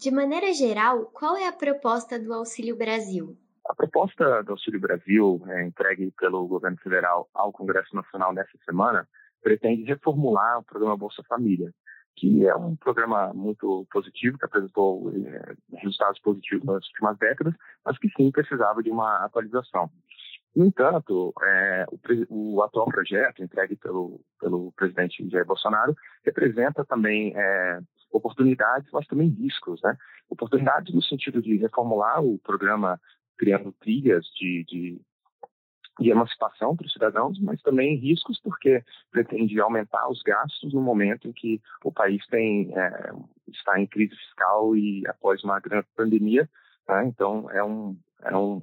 De maneira geral, qual é a proposta do Auxílio Brasil? A proposta do Auxílio Brasil, é, entregue pelo governo federal ao Congresso Nacional nesta semana, pretende reformular o programa Bolsa Família, que é um programa muito positivo, que apresentou é, resultados positivos nas últimas décadas, mas que sim precisava de uma atualização. No entanto, é, o, o, atual projeto, entregue pelo, pelo presidente Jair Bolsonaro, representa também é, oportunidades, mas também riscos. Né? Oportunidades no sentido de reformular o programa criando trilhas de, de, de emancipação para os cidadãos, mas também riscos porque pretende aumentar os gastos no momento em que o país tem, é, está em crise fiscal e após uma grande pandemia. Né? Então, é um, é um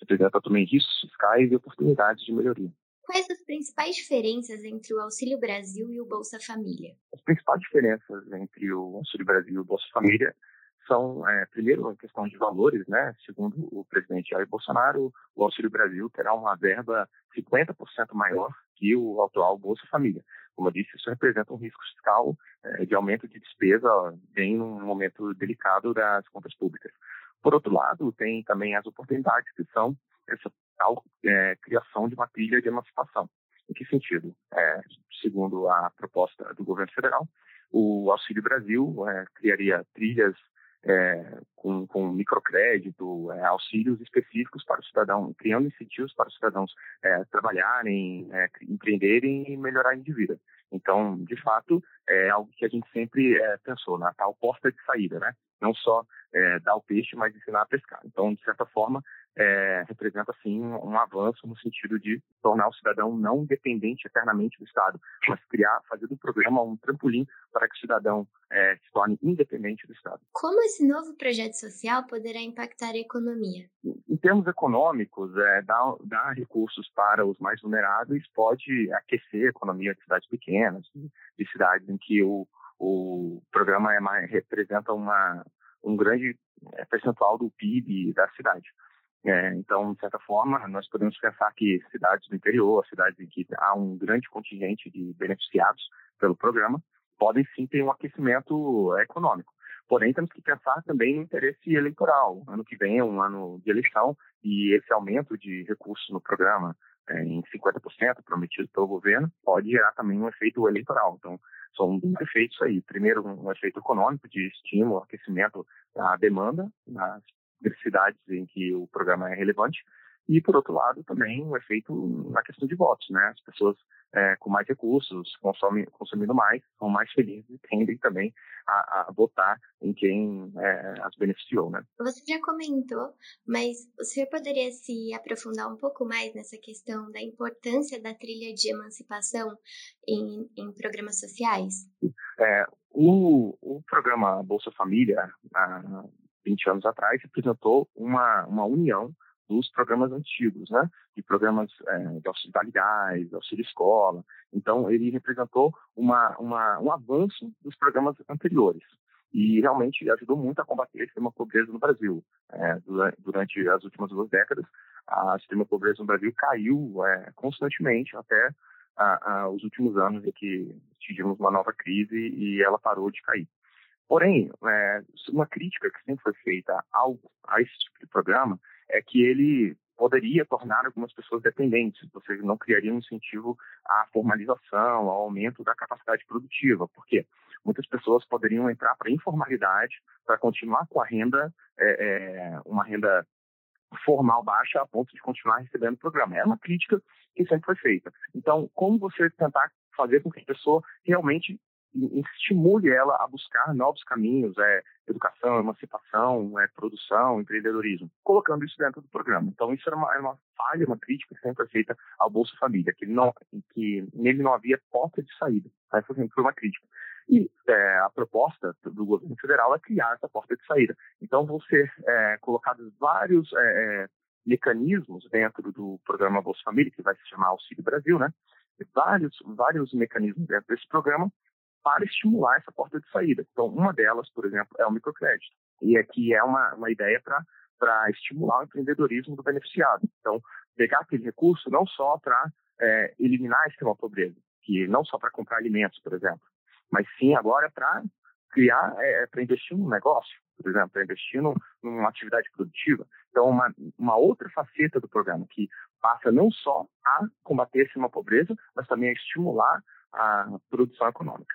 representa também riscos fiscais e oportunidades de melhoria. Quais as principais diferenças entre o Auxílio Brasil e o Bolsa Família? As principais diferenças entre o Auxílio Brasil e o Bolsa Família são, é, primeiro, a questão de valores, né? Segundo o presidente Jair Bolsonaro, o Auxílio Brasil terá uma verba 50% maior que o atual Bolsa Família. Como eu disse, isso representa um risco fiscal é, de aumento de despesa bem num momento delicado das contas públicas. Por outro lado, tem também as oportunidades que são essa tal é, criação de uma trilha de emancipação. Em que sentido? É, segundo a proposta do governo federal, o Auxílio Brasil é, criaria trilhas é, com, com, microcrédito, é, auxílios específicos para o cidadão, criando incentivos para os cidadãos é, trabalharem, é, empreenderem e melhorarem de vida. Então, de fato, é algo que a gente sempre é, pensou, na tal porta de saída, né? Não só é, dar o peixe, mas ensinar a pescar. Então, de certa forma, é, representa, assim, um avanço no sentido de tornar o cidadão não dependente eternamente do Estado, mas criar, fazer do programa um trampolim para que o cidadão é, se torne independente do Estado. Como esse novo projeto social poderá impactar a economia? Em termos econômicos, é, dar, dar recursos para os mais vulneráveis pode aquecer a economia de cidades pequenas, de, de cidades em que o, o programa é mais, representa uma, um grande é, percentual do PIB da cidade. É, então, de certa forma, nós podemos pensar que cidades do interior, cidades em que há um grande contingente de beneficiados pelo programa, podem sim ter um aquecimento econômico. Porém, temos que pensar também no interesse eleitoral. Ano que vem é um ano de eleição e esse aumento de recursos no programa é, em 50% prometido pelo governo pode gerar também um efeito eleitoral. Então, são dois efeitos aí. Primeiro, um efeito econômico de estímulo, aquecimento da demanda nas cidades em que o programa é relevante, e, por outro lado, também um efeito na questão de votos, né? As pessoas é, com mais recursos, consomem, consumindo mais, são mais felizes e tendem também a, a votar em quem é, as beneficiou, né? Você já comentou, mas o senhor poderia se aprofundar um pouco mais nessa questão da importância da trilha de emancipação em, em programas sociais? É, o, o programa Bolsa Família, há 20 anos atrás, representou uma, uma união dos programas antigos, né? De programas é, de auxiliaridade, auxílio escola. Então, ele representou uma, uma, um avanço dos programas anteriores e realmente ajudou muito a combater a extrema pobreza no Brasil. É, durante as últimas duas décadas, a extrema pobreza no Brasil caiu é, constantemente até a, a, os últimos anos em que tivemos uma nova crise e ela parou de cair. Porém, é, uma crítica que sempre foi feita ao, a esse tipo de programa é que ele poderia tornar algumas pessoas dependentes, você não criaria um incentivo à formalização, ao aumento da capacidade produtiva, porque muitas pessoas poderiam entrar para a informalidade para continuar com a renda, é, é, uma renda formal baixa a ponto de continuar recebendo o programa. É uma crítica que sempre foi feita. Então, como você tentar fazer com que a pessoa realmente estimule ela a buscar novos caminhos, é, educação, emancipação, é, produção, empreendedorismo, colocando isso dentro do programa. Então, isso era uma, era uma falha, uma crítica sempre feita ao Bolsa Família, que, não, que nele não havia porta de saída. Essa sempre foi uma crítica. E é, a proposta do governo federal é criar essa porta de saída. Então, vão ser é, colocados vários é, é, mecanismos dentro do programa Bolsa Família, que vai se chamar Auxílio Brasil, né? Vários, vários mecanismos dentro desse programa para estimular essa porta de saída. Então, uma delas, por exemplo, é o microcrédito. E aqui é uma, uma ideia para estimular o empreendedorismo do beneficiado. Então, pegar aquele recurso não só para é, eliminar a extrema pobreza, que não só para comprar alimentos, por exemplo, mas sim agora para criar é, para investir num negócio, por exemplo, para investir num, numa atividade produtiva. Então, uma, uma outra faceta do programa que passa não só a combater a extrema pobreza, mas também a estimular a produção econômica.